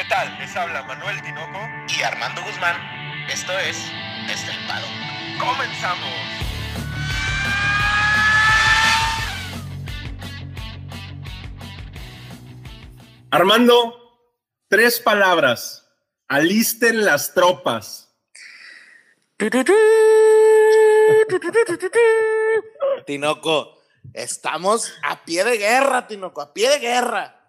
¿Qué tal? Les habla Manuel Tinoco y Armando Guzmán. Esto es Estelpado. ¡Comenzamos! Armando, tres palabras. Alisten las tropas. Tinoco, estamos a pie de guerra, Tinoco, a pie de guerra.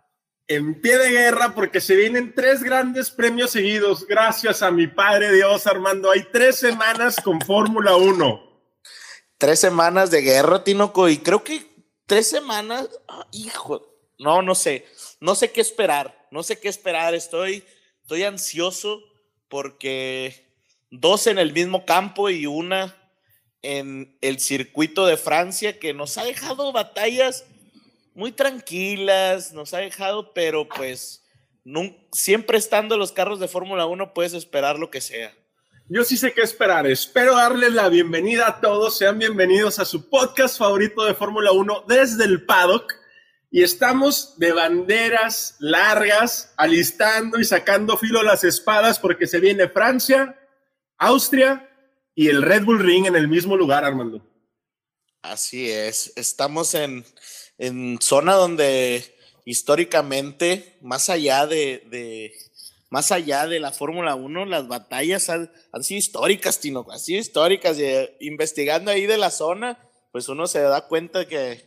En pie de guerra porque se vienen tres grandes premios seguidos. Gracias a mi Padre Dios, Armando. Hay tres semanas con Fórmula 1. Tres semanas de guerra, Tinoco, y creo que tres semanas, ah, hijo, no, no sé, no sé qué esperar, no sé qué esperar. Estoy, estoy ansioso porque dos en el mismo campo y una en el circuito de Francia que nos ha dejado batallas muy tranquilas, nos ha dejado, pero pues siempre estando los carros de Fórmula 1 puedes esperar lo que sea. Yo sí sé qué esperar. Espero darles la bienvenida a todos. Sean bienvenidos a su podcast favorito de Fórmula 1 desde el paddock. Y estamos de banderas largas, alistando y sacando filo las espadas porque se viene Francia, Austria y el Red Bull Ring en el mismo lugar, Armando. Así es. Estamos en, zona donde históricamente, más allá de, más allá de la Fórmula 1, las batallas han, sido históricas, Tino, han sido históricas. Eh, investigando ahí de la zona, pues uno se da cuenta que,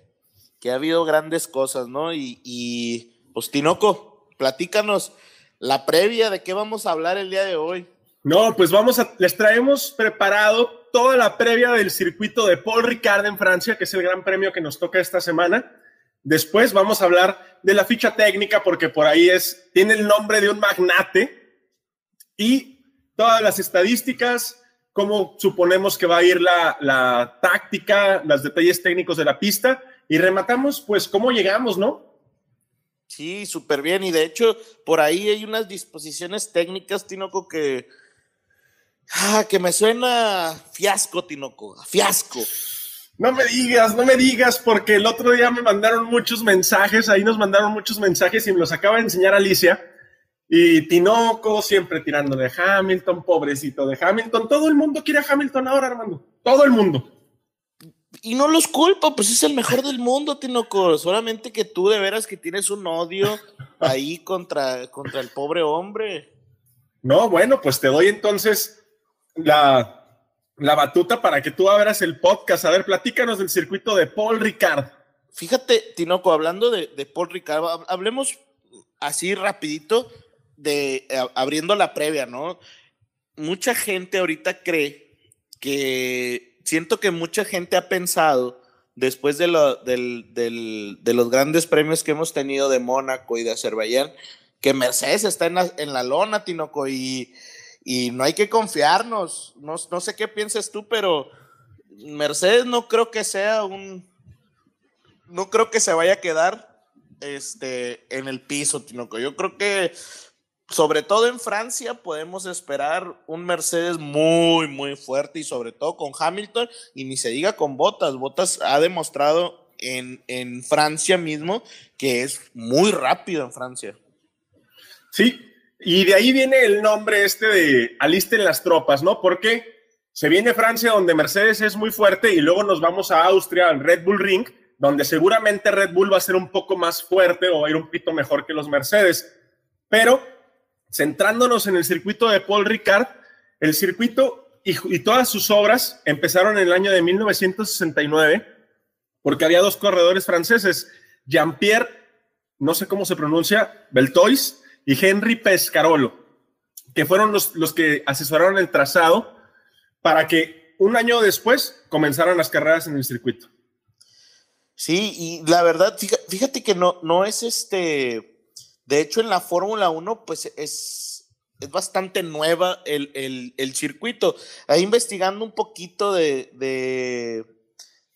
que ha habido grandes cosas, ¿no? Y, y pues Tinoco, platícanos la previa de qué vamos a hablar el día de hoy. No, pues vamos a, les traemos preparado toda la previa del circuito de Paul Ricard en Francia, que es el gran premio que nos toca esta semana. Después vamos a hablar de la ficha técnica, porque por ahí es, tiene el nombre de un magnate y todas las estadísticas, cómo suponemos que va a ir la, la táctica, los detalles técnicos de la pista y rematamos, pues, cómo llegamos, ¿no? Sí, súper bien. Y de hecho, por ahí hay unas disposiciones técnicas, Tinoco, que, ah, que me suena fiasco, Tinoco, fiasco. No me digas, no me digas, porque el otro día me mandaron muchos mensajes, ahí nos mandaron muchos mensajes y me los acaba de enseñar Alicia. Y Tinoco siempre tirándole a Hamilton, pobrecito de Hamilton. Todo el mundo quiere a Hamilton ahora, Armando. Todo el mundo. Y no los culpo, pues es el mejor del mundo, Tinoco. Solamente que tú de veras que tienes un odio ahí contra, contra el pobre hombre. No, bueno, pues te doy entonces la, la batuta para que tú abras el podcast. A ver, platícanos del circuito de Paul Ricard. Fíjate, Tinoco, hablando de, Paul Ricard, hablemos así rapidito de eh, abriendo la previa, ¿no? Mucha gente ahorita cree que siento que mucha gente ha pensado, después de los grandes premios que hemos tenido de Mónaco y de Azerbaiyán, que Mercedes está en la, en la lona, Tinoco, y, y, no hay que confiarnos. No, no sé qué piensas tú, pero Mercedes no creo que sea un... No creo que se vaya a quedar este, en el piso, Tinoco. Yo creo que sobre todo en Francia podemos esperar un Mercedes muy, muy fuerte y sobre todo con Hamilton y ni se diga con Botas. Botas ha demostrado en, en Francia mismo que es muy rápido en Francia. Sí, y de ahí viene el nombre este de alisten las tropas, ¿no? Porque se viene Francia donde Mercedes es muy fuerte y luego nos vamos a Austria, al Red Bull Ring, donde seguramente Red Bull va a ser un poco más fuerte o a ir un pito mejor que los Mercedes. Pero centrándonos en el circuito de Paul Ricard, el circuito y, todas sus obras empezaron en el año de 1969, porque había dos corredores franceses, Jean-Pierre, no sé cómo se pronuncia, Beltois y Henry Pescarolo, que fueron los, los que asesoraron el trazado para que un año después comenzaran las carreras en el circuito. Sí, y la verdad, fíjate que no, no es este de hecho, en la Fórmula 1, pues es, es bastante nueva el, circuito. Ahí investigando un poquito de,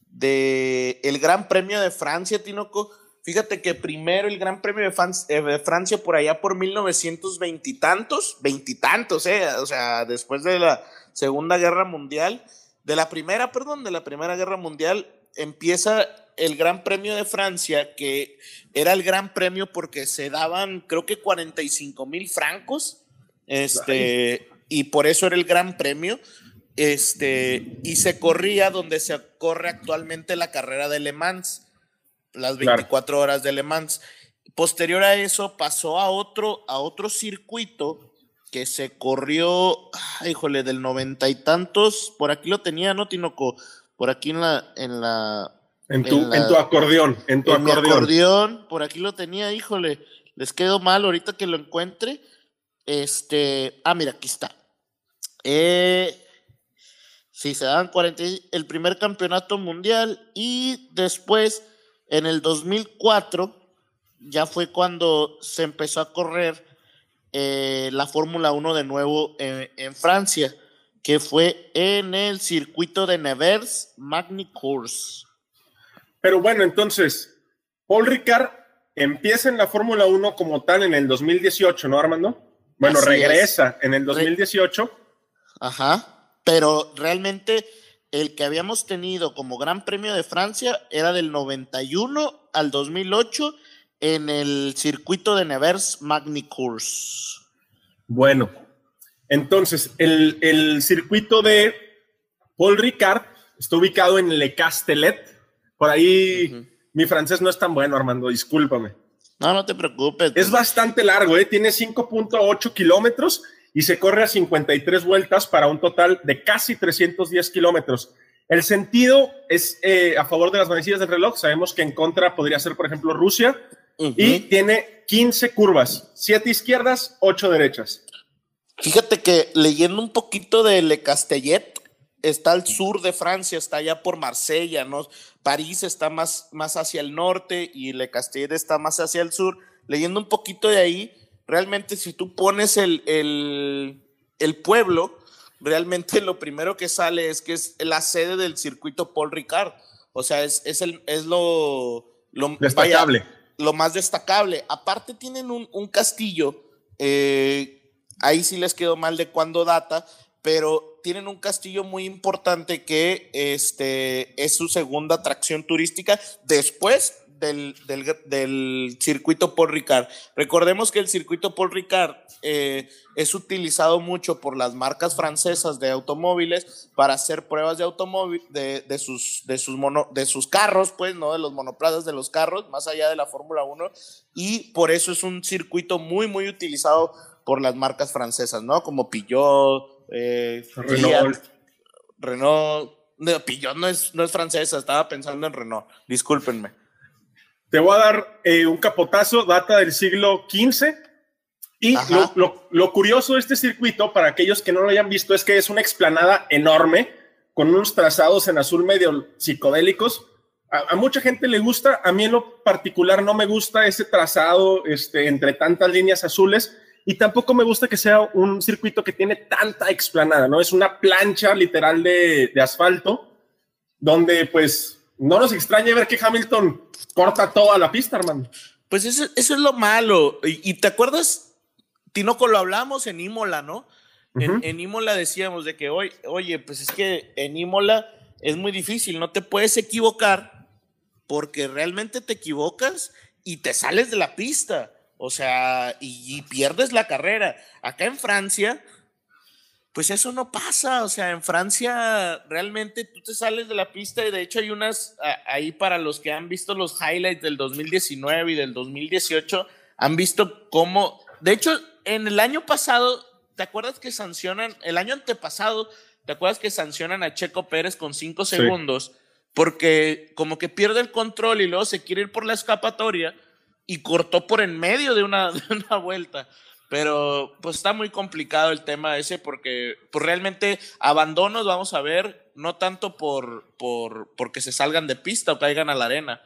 de, el Gran Premio de Francia, Tinoco. Fíjate que primero el Gran Premio de, eh, de Francia por allá por 1920 y tantos, veintitantos, eh, o sea, después de la Segunda Guerra Mundial, de la primera, perdón, de la Primera Guerra Mundial, empieza el Gran Premio de Francia, que era el Gran Premio porque se daban, creo que 45 mil francos, este, y por eso era el Gran Premio, este, y se corría donde se corre actualmente la carrera de Le Mans, las 24 horas de Le Mans. Posterior a eso pasó a otro, a otro circuito que se corrió, híjole, del noventa y tantos, por aquí lo tenía, ¿no, Tinoco? Por aquí en la, en la, en tu, en, tu acordeón, en tu acordeón. por aquí lo tenía, híjole, les quedó mal ahorita que lo encuentre. Este, ah, mira, aquí está. Eh, sí, se dan 40, el primer campeonato mundial y después, en el 2004, ya fue cuando se empezó a correr eh, la Fórmula 1 de nuevo en, Francia, que fue en el circuito de Nevers Magny Course. Pero bueno, entonces, Paul Ricard empieza en la Fórmula 1 como tal en el 2018, ¿no, Armando? Bueno, regresa en el 2018. Ajá, pero realmente el que habíamos tenido como Gran Premio de Francia era del 91 al 2008 en el circuito de Nevers Magny Course. Bueno, entonces el, circuito de Paul Ricard está ubicado en Le Castellet. Por ahí mi francés no es tan bueno, Armando, discúlpame. No, no te preocupes. Es bastante largo, ¿eh? tiene 5.8 kilómetros y se corre a 53 vueltas para un total de casi 310 kilómetros. El sentido es eh, a favor de las manecillas del reloj. Sabemos que en contra podría ser, por ejemplo, Rusia, y tiene 15 curvas, 7 izquierdas, 8 derechas. Fíjate que leyendo un poquito de Le Castellet, está al sur de Francia, está allá por Marsella, ¿no? París está más, más hacia el norte y Le Castellet está más hacia el sur. Leyendo un poquito de ahí, realmente si tú pones el, el, el pueblo, realmente lo primero que sale es que es la sede del circuito Paul Ricard. O sea, es, es, el, es lo, lo destacable lo más destacable. Aparte tienen un, castillo, eh, ahí sí les quedó mal de cuándo data, pero tienen un castillo muy importante que este, es su segunda atracción turística después del, del, circuito Paul Ricard. Recordemos que el circuito Paul Ricard eh, es utilizado mucho por las marcas francesas de automóviles para hacer pruebas de automóvil, de, de, sus, de, sus mono, de sus carros, pues, ¿no? De los monoplazas de los carros, más allá de la Fórmula 1. Y por eso es un circuito muy, muy utilizado por las marcas francesas, ¿no? Como Peugeot, eh, Renault. Renault. No, Peugeot no es, no es francesa, estaba pensando en Renault. Discúlpenme. Te voy a dar eh, un capotazo, data del siglo XV. Y lo, curioso de este circuito, para aquellos que no lo hayan visto, es que es una explanada enorme, con unos trazados en azul medio psicodélicos. A, mucha gente le gusta, a mí en lo particular no me gusta ese trazado este, entre tantas líneas azules y tampoco me gusta que sea un circuito que tiene tanta explanada, ¿no? Es una plancha literal de, de asfalto, donde pues no nos extraña ver que Hamilton corta toda la pista, hermano. Pues eso, es lo malo. Y, te acuerdas, Tinoco, lo hablamos en Imola, ¿no? en, Imola decíamos de que, oye, oye, pues es que en Imola es muy difícil, no te puedes equivocar porque realmente te equivocas y te sales de la pista. O sea, y pierdes la carrera. Acá en Francia, pues eso no pasa, o sea, en Francia realmente tú te sales de la pista y de hecho hay unas ahí para los que han visto los highlights del 2019 y del 2018, han visto cómo, de hecho, en el año pasado, ¿te acuerdas que sancionan, el año antepasado, ¿te acuerdas que sancionan a Checo Pérez con cinco segundos? Porque como que pierde el control y luego se quiere ir por la escapatoria y cortó por en medio de una, de una vuelta. Pero pues está muy complicado el tema ese porque pues realmente abandonos vamos a ver, no tanto por, por porque se salgan de pista o caigan a la arena.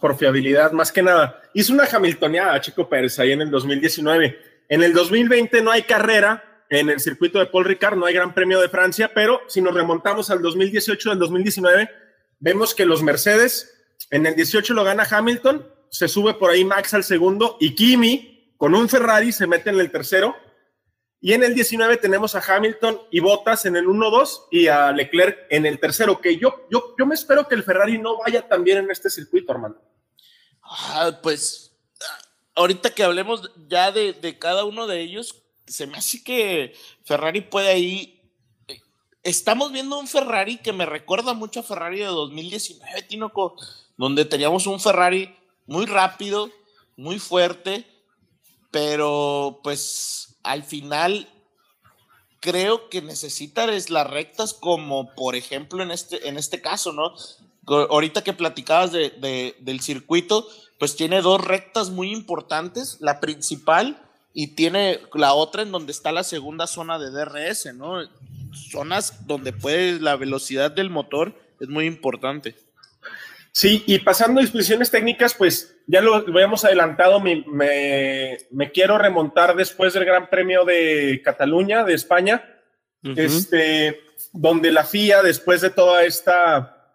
Por fiabilidad, más que nada. Hizo una Hamiltoneada Chico Pérez ahí en el 2019. En el 2020 no hay carrera en el circuito de Paul Ricard, no hay Gran Premio de Francia, pero si nos remontamos al 2018 del 2019, vemos que los Mercedes en el 18 lo gana Hamilton, se sube por ahí Max al segundo y Kimi con un Ferrari se mete en el tercero Y en el 19 tenemos a Hamilton y Bottas en el 1-2 y a Leclerc en el tercero, que yo, yo, yo me espero que el Ferrari no vaya tan bien en este circuito, hermano. Ah, pues ahorita que hablemos ya de, de, cada uno de ellos, se me hace que Ferrari puede ahí. Estamos viendo un Ferrari que me recuerda mucho a Ferrari de 2019, Tinoco, donde teníamos un Ferrari muy rápido, muy fuerte, pero pues al final creo que necesitan las rectas como por ejemplo en este, en este caso, ¿no? Ahorita que platicabas de, del circuito, pues tiene dos rectas muy importantes, la principal y tiene la otra en donde está la segunda zona de DRS, ¿no? Zonas donde puede la velocidad del motor es muy importante. Sí, y pasando a disposiciones técnicas, pues ya lo, habíamos adelantado, me, me, quiero remontar después del Gran Premio de Cataluña, de España, este, donde la FIA, después de toda esta,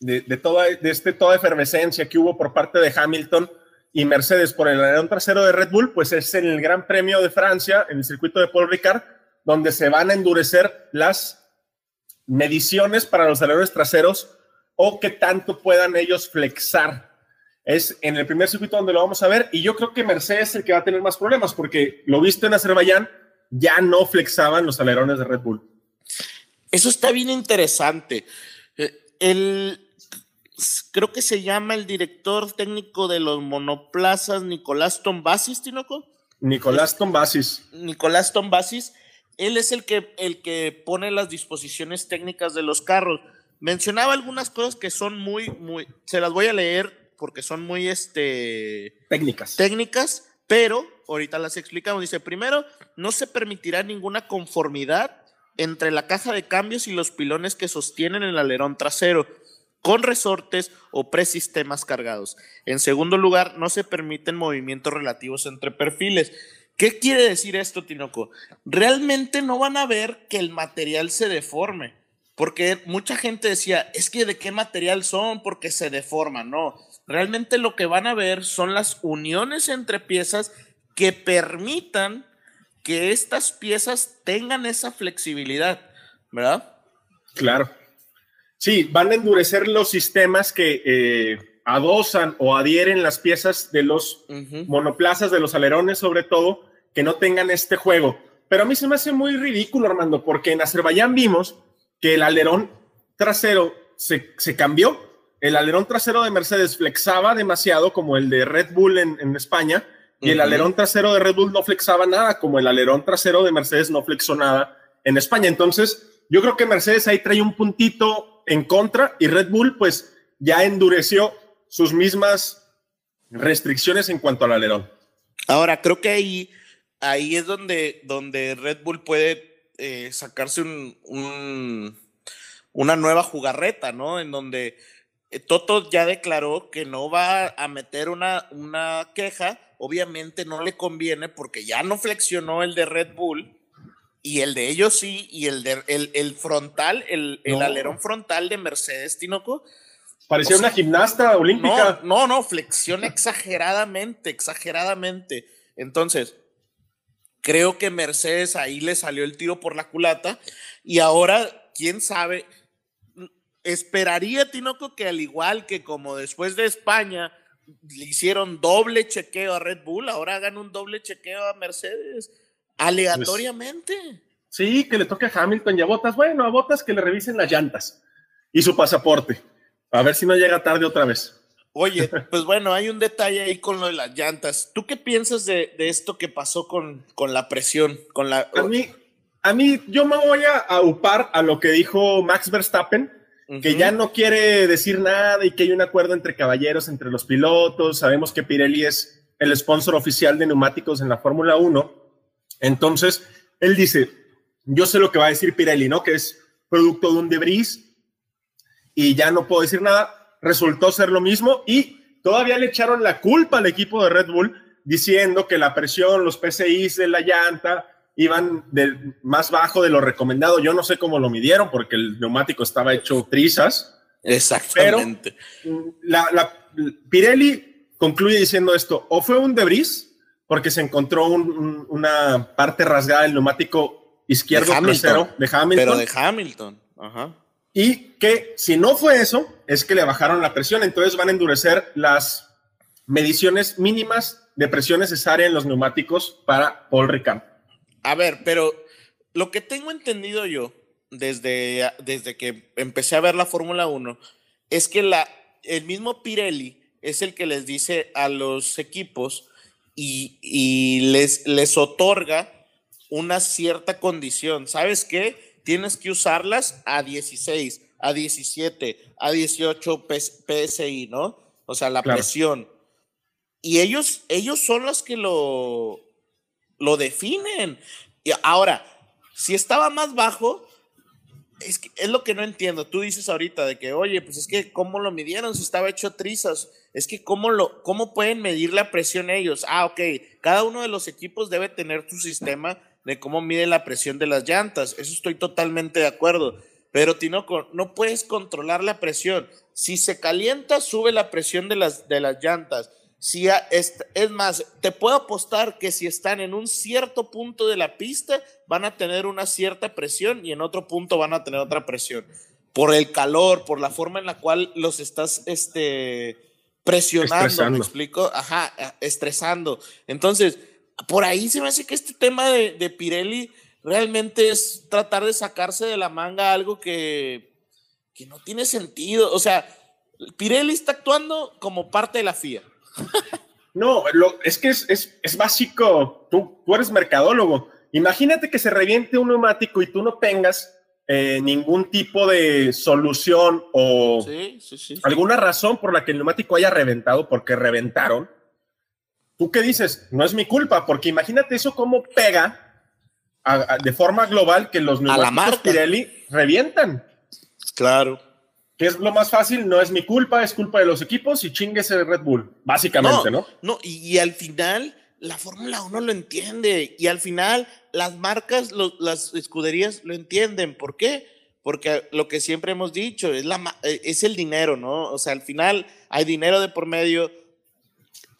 de, toda, de este, toda efervescencia que hubo por parte de Hamilton y Mercedes por el alerón trasero de Red Bull, pues es en el Gran Premio de Francia, en el circuito de Paul Ricard, donde se van a endurecer las mediciones para los alerones traseros o qué tanto puedan ellos flexar. Es en el primer circuito donde lo vamos a ver y yo creo que Mercedes es el que va a tener más problemas porque lo visto en Azerbaiyán, ya no flexaban los alerones de Red Bull. Eso está bien interesante. Eh, el, creo que se llama el director técnico de los monoplazas, Nicolás Tombasis, Tinoco. Nicolás Tombasis. Nicolás Tombasis, él es el que, el que pone las disposiciones técnicas de los carros mencionaba algunas cosas que son muy, muy, se las voy a leer porque son muy, este... Técnicas. Técnicas, pero ahorita las explicamos. Dice, primero, no se permitirá ninguna conformidad entre la caja de cambios y los pilones que sostienen el alerón trasero con resortes o presistemas cargados. En segundo lugar, no se permiten movimientos relativos entre perfiles. ¿Qué quiere decir esto, Tinoco? Realmente no van a ver que el material se deforme porque mucha gente decía, es que de qué material son, porque se deforman, no. Realmente lo que van a ver son las uniones entre piezas que permitan que estas piezas tengan esa flexibilidad, ¿verdad? Claro. Sí, van a endurecer los sistemas que eh, adosan o adhieren las piezas de los monoplazas, de los alerones sobre todo, que no tengan este juego. Pero a mí se me hace muy ridículo, Armando, porque en Azerbaiyán vimos que el alerón trasero se, cambió. El alerón trasero de Mercedes flexaba demasiado como el de Red Bull en, España y el alerón trasero de Red Bull no flexaba nada como el alerón trasero de Mercedes no flexó nada en España. Entonces, yo creo que Mercedes ahí trae un puntito en contra y Red Bull pues ya endureció sus mismas restricciones en cuanto al alerón. Ahora, creo que ahí, ahí es donde, donde Red Bull puede eh, sacarse un, una nueva jugarreta, ¿no? En donde eh, Toto ya declaró que no va a meter una, una queja, obviamente no le conviene porque ya no flexionó el de Red Bull y el de ellos sí, y el, de, el, frontal, el, alerón frontal de Mercedes Tinoco. Parecía una gimnasta olímpica. No, no, no, flexiona exageradamente, exageradamente. Entonces, Creo que Mercedes ahí le salió el tiro por la culata y ahora, quién sabe, esperaría Tinoco que al igual que como después de España le hicieron doble chequeo a Red Bull, ahora hagan un doble chequeo a Mercedes aleatoriamente. Pues, sí, que le toque a Hamilton y a Botas. Bueno, a Botas que le revisen las llantas y su pasaporte. A ver si no llega tarde otra vez. Oye, pues bueno, hay un detalle ahí con lo de las llantas. ¿Tú qué piensas de, esto que pasó con, con, la presión? Con la... A mí, a mí, yo me voy a upar a lo que dijo Max Verstappen, que ya no quiere decir nada y que hay un acuerdo entre caballeros, entre los pilotos. Sabemos que Pirelli es el sponsor oficial de neumáticos en la Fórmula 1. Entonces, él dice, yo sé lo que va a decir Pirelli, ¿no? Que es producto de un debris y ya no puedo decir nada resultó ser lo mismo y todavía le echaron la culpa al equipo de Red Bull diciendo que la presión, los PCIs de la llanta iban de, más bajo de lo recomendado. Yo no sé cómo lo midieron porque el neumático estaba hecho trizas. Exactamente. Pero la, Pirelli concluye diciendo esto, o fue un debris, porque se encontró una parte rasgada del neumático izquierdo de trasero de Hamilton. Pero de Hamilton, ajá. Y que si no fue eso, es que le bajaron la presión, entonces van a endurecer las mediciones mínimas de presión necesaria en los neumáticos para Paul Ricard. A ver, pero lo que tengo entendido yo desde, desde que empecé a ver la Fórmula 1 es que la, el mismo Pirelli es el que les dice a los equipos y, les, les otorga una cierta condición. ¿Sabes qué? Tienes que usarlas a 16, a 17, a 18 PSI, ¿no? O sea, la presión. Y ellos, ellos son los que lo, lo definen. Y ahora, si estaba más bajo, es, que, es lo que no entiendo. Tú dices ahorita de que, oye, pues es que cómo lo midieron si estaba hecho trizas. Es que cómo, lo, cómo pueden medir la presión ellos. Ah, ok. Cada uno de los equipos debe tener su sistema de cómo mide la presión de las llantas. Eso estoy totalmente de acuerdo. Pero Tinoco, no puedes controlar la presión. Si se calienta, sube la presión de las, de las llantas. Si es, es más, te puedo apostar que si están en un cierto punto de la pista, van a tener una cierta presión y en otro punto van a tener otra presión. Por el calor, por la forma en la cual los estás este, presionando, ¿me explico? Ajá, estresando. Entonces, por ahí se me hace que este tema de, de Pirelli realmente es tratar de sacarse de la manga algo que, que no tiene sentido. O sea, Pirelli está actuando como parte de la FIA. No, lo, es que es, es, es básico. Tú, tú, eres mercadólogo. Imagínate que se reviente un neumático y tú no tengas eh, ningún tipo de solución o alguna razón por la que el neumático haya reventado, porque reventaron. ¿Tú qué dices? No es mi culpa, porque imagínate eso cómo pega de forma global que los neumáticos Pirelli revientan. Claro es lo más fácil, no es mi culpa, es culpa de los equipos y chingue ese Red Bull, básicamente, ¿no? No, y, al final la Fórmula 1 lo entiende y al final las marcas, las escuderías lo entienden. ¿Por qué? Porque lo que siempre hemos dicho es, la, eh, es el dinero, ¿no? O sea, al final hay dinero de por medio.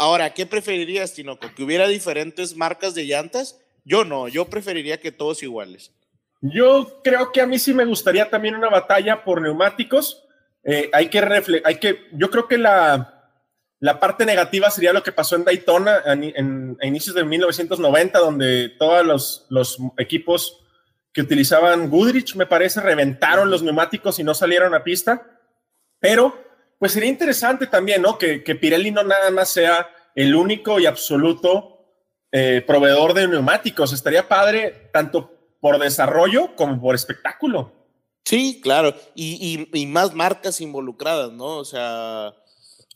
Ahora, ¿qué preferirías, Tinoco? ¿Que hubiera diferentes marcas de llantas? Yo no, yo preferiría que todos iguales. Yo creo que a mí sí me gustaría también una batalla por neumáticos. Eh, hay que hay que, yo creo que la, la parte negativa sería lo que pasó en Daytona a inicios de 1990, donde todos los, los, equipos que utilizaban Goodrich, me parece, reventaron los neumáticos y no salieron a pista. Pero, pues sería interesante también, ¿no? Que, que Pirelli no nada más sea el único y absoluto eh, proveedor de neumáticos. Estaría padre tanto por desarrollo como por espectáculo. Sí, claro, y, y, más marcas involucradas, ¿no? O sea,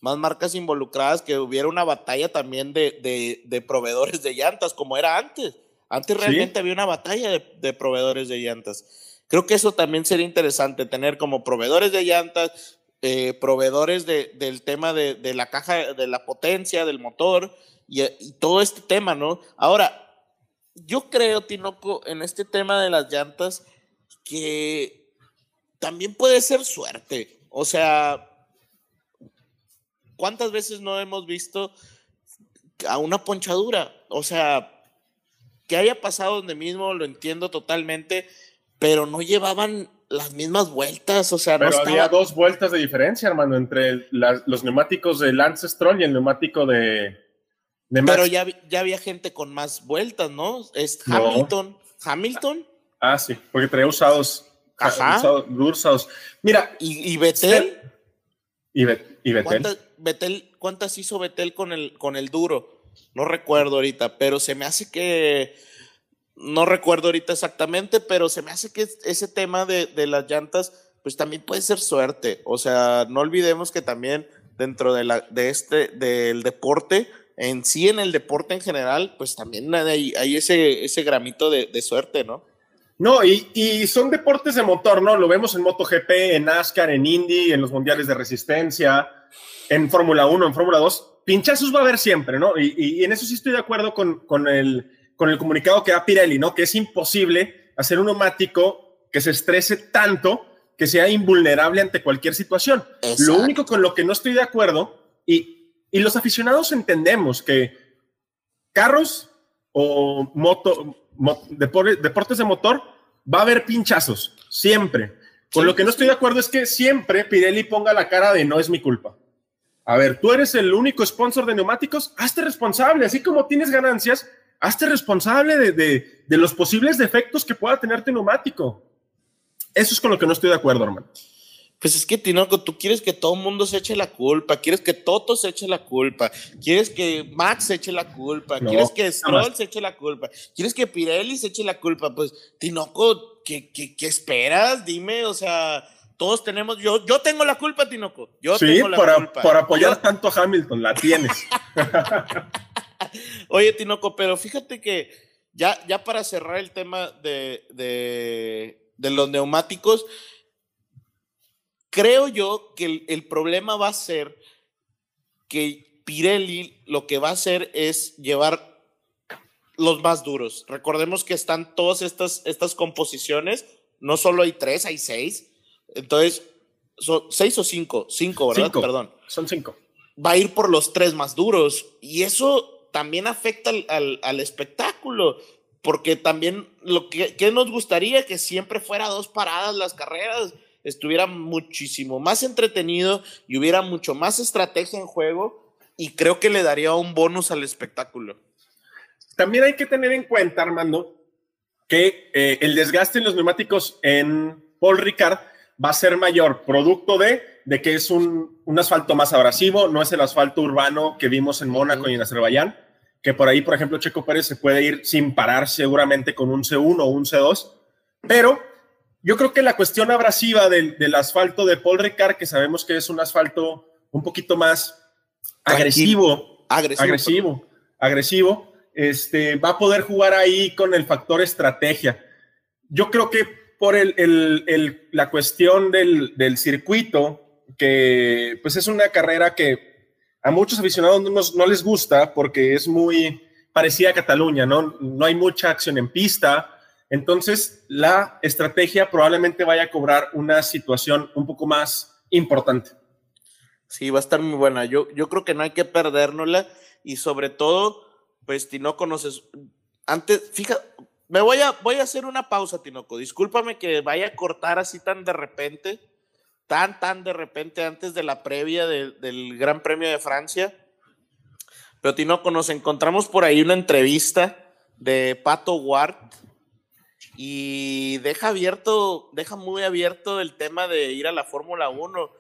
más marcas involucradas, que hubiera una batalla también de, de, proveedores de llantas, como era antes. Antes realmente había una batalla de, proveedores de llantas. Creo que eso también sería interesante, tener como proveedores de llantas, eh, proveedores de, del tema de, la caja, de la potencia, del motor y, y todo este tema, ¿no? Ahora, yo creo, Tinoco, en este tema de las llantas, que también puede ser suerte. O sea, ¿cuántas veces no hemos visto a una ponchadura? O sea, que haya pasado donde mismo, lo entiendo totalmente, pero no llevaban las mismas vueltas, o sea, pero había dos vueltas de diferencia, hermano, entre los neumáticos de Lance Stroll y el neumático de, pero ya, ya había gente con más vueltas, ¿no? Es Hamilton. ¿Hamilton? Ah, sí, porque traía usados. Ajá. Usados, Mira. ¿Y, y Betel? ¿Y, Betel? ¿Cuántas, Betel? ¿Cuántas hizo Betel con el, con el duro? No recuerdo ahorita, pero se me hace que. No recuerdo ahorita exactamente, pero se me hace que ese tema de, de las llantas, pues también puede ser suerte. O sea, no olvidemos que también dentro de, la, de este, del deporte, en sí en el deporte en general, pues también hay, ese, ese gramito de, suerte, ¿no? No, y, son deportes de motor, ¿no? Lo vemos en MotoGP, en NASCAR, en Indy, en los mundiales de resistencia, en Fórmula 1, en Fórmula 2. Pinchazos va a haber siempre, ¿no? Y, en eso sí estoy de acuerdo con, con, el, con el comunicado que da Pirelli, ¿no? Que es imposible hacer un neumático que se estrese tanto que sea invulnerable ante cualquier situación. Lo único con lo que no estoy de acuerdo, y y los aficionados entendemos que, carros o moto, deportes de motor, va a haber pinchazos, siempre. Con lo que no estoy de acuerdo es que siempre Pirelli ponga la cara de no es mi culpa. A ver, tú eres el único sponsor de neumáticos, hazte responsable, así como tienes ganancias, hazte responsable de, de, de los posibles defectos que pueda tener tu neumático. Eso es con lo que no estoy de acuerdo, hermano. Pues es que, Tinoco, tú quieres que todo el mundo se eche la culpa, quieres que Toto se eche la culpa, quieres que Max se eche la culpa, quieres que Stroll se eche la culpa, quieres que Pirelli se eche la culpa. Pues, Tinoco, ¿qué, qué, qué esperas? Dime, o sea, todos tenemos, yo, yo tengo la culpa, Tinoco. Yo sí, tengo la por, culpa. por apoyar tanto a Hamilton, la tienes. Oye, Tinoco, pero fíjate que ya, ya para cerrar el tema de, de, de los neumáticos, creo yo que el, problema va a ser que Pirelli lo que va a hacer es llevar los más duros. Recordemos que están todas estas, estas composiciones, no solo hay tres, hay seis. Entonces, son seis o cinco, cinco, ¿verdad? Perdón. Son cinco. Va a ir por los tres más duros. Y eso también afecta al, espectáculo. Porque también lo que, que, nos gustaría que siempre fuera dos paradas las carreras estuviera muchísimo más entretenido y hubiera mucho más estrategia en juego y creo que le daría un bonus al espectáculo. También hay que tener en cuenta, Armando, que eh, el desgaste en los neumáticos en Paul Ricard va a ser mayor, producto de, de que es un, un, asfalto más abrasivo, no es el asfalto urbano que vimos en Mónaco y en Azerbaiyán, que por ahí, por ejemplo, Checo Pérez se puede ir sin parar seguramente con un C1 o un C2, pero yo creo que la cuestión abrasiva del, asfalto de Paul Ricard, que sabemos que es un asfalto un poquito más agresivo, agresivo, agresivo, este, va a poder jugar ahí con el factor estrategia. Yo creo que por el, la cuestión del, circuito, que pues es una carrera que a muchos aficionados no, les gusta porque es muy parecida a Cataluña, ¿no? No hay mucha acción en pista, entonces, la estrategia probablemente vaya a cobrar una situación un poco más importante. Sí, va a estar muy buena. Yo, yo creo que no hay que perdérnosla y sobre todo, pues no conoces, antes, fíjate, me voy a, voy a hacer una pausa, Tinoco. Discúlpame que vaya a cortar así tan de repente, tan, tan de repente antes de la previa del Gran Premio de Francia. Pero Tinoco, nos encontramos por ahí una entrevista de Pato Ward, y deja abierto, deja muy abierto el tema de ir a la Fórmula 1.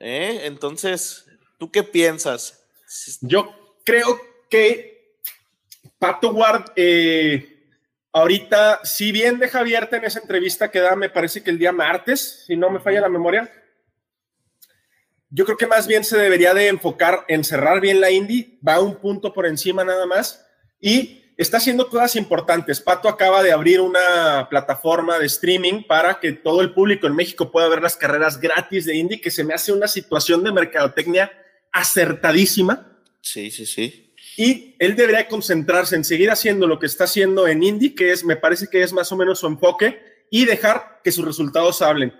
¿eh? Entonces, ¿tú qué piensas? Yo creo que Pato Ward, eh, ahorita, si bien deja abierta en esa entrevista que da, me parece que el día martes, si no me falla la memoria, yo creo que más bien se debería de enfocar en cerrar bien la Indy, va un punto por encima nada más, y está haciendo cosas importantes. Pato acaba de abrir una plataforma de streaming para que todo el público en México pueda ver las carreras gratis de Indy, que se me hace una situación de mercadotecnia acertadísima. Sí, sí, sí. Y él debería concentrarse en seguir haciendo lo que está haciendo en Indy, que es, me parece que es más o menos su enfoque, y dejar que sus resultados hablen.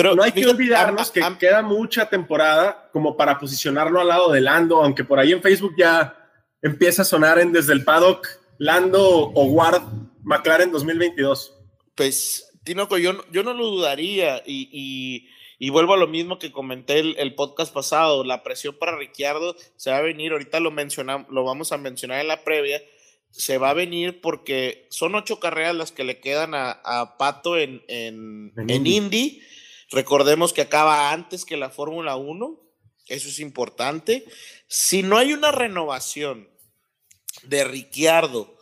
Pero no hay que olvidarnos que queda mucha temporada como para posicionarlo al lado de Lando, aunque por ahí en Facebook ya empieza a sonar en desde el paddock Lando o Ward McLaren 2022? Pues, Tinoco, yo, yo no lo dudaría y, vuelvo a lo mismo que comenté el, podcast pasado, la presión para Ricciardo se va a venir, ahorita lo, mencionamos, lo vamos a mencionar en la previa, se va a venir porque son ocho carreras las que le quedan a, Pato en, en, en Indy. Recordemos que acaba antes que la Fórmula 1, eso es importante. Si no hay una renovación de Ricciardo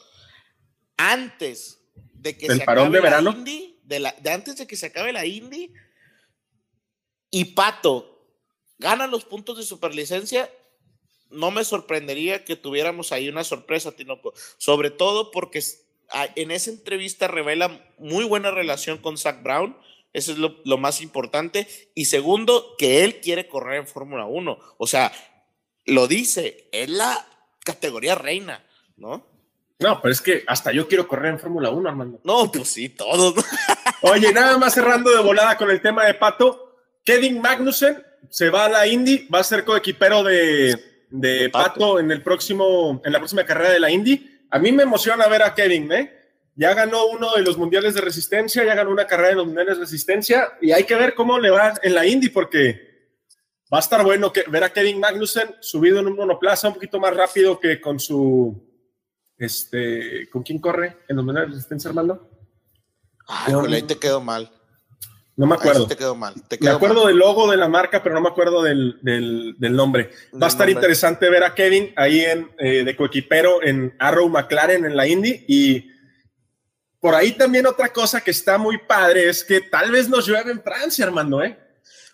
antes de que se acabe de verano? la Indy, de, antes de que se acabe la Indy, y Pato gana los puntos de superlicencia, no me sorprendería que tuviéramos ahí una sorpresa, Tinoco. Sobre todo porque en esa entrevista revela muy buena relación con Zach Brown. Eso es lo, lo más importante. Y segundo, que él quiere correr en Fórmula 1. O sea, lo dice, es la categoría reina. ¿no? No, pero es que hasta yo quiero correr en Fórmula 1, Armando. No, pues sí, todos. Oye, nada más cerrando de volada con el tema de Pato, Kevin Magnussen se va a la Indy, va a ser coequipero de, de, Pato. en el próximo, en la próxima carrera de la Indy. A mí me emociona ver a Kevin, ¿eh? Ya ganó uno de los mundiales de resistencia, ya ganó una carrera de los mundiales de resistencia y hay que ver cómo le va en la Indy porque va a estar bueno que, ver a Kevin Magnussen subido en un monoplaza un poquito más rápido que con su, este, ¿con quién corre en los mundiales de resistencia, Armando? Ay, ahí te quedó mal. No me acuerdo. te quedó mal. me acuerdo del logo de la marca, pero no me acuerdo del, nombre. Va a estar interesante ver a Kevin ahí en, eh, de coequipero en Arrow McLaren en la Indy. Y por ahí también otra cosa que está muy padre es que tal vez nos llueve en Francia, Armando, ¿eh?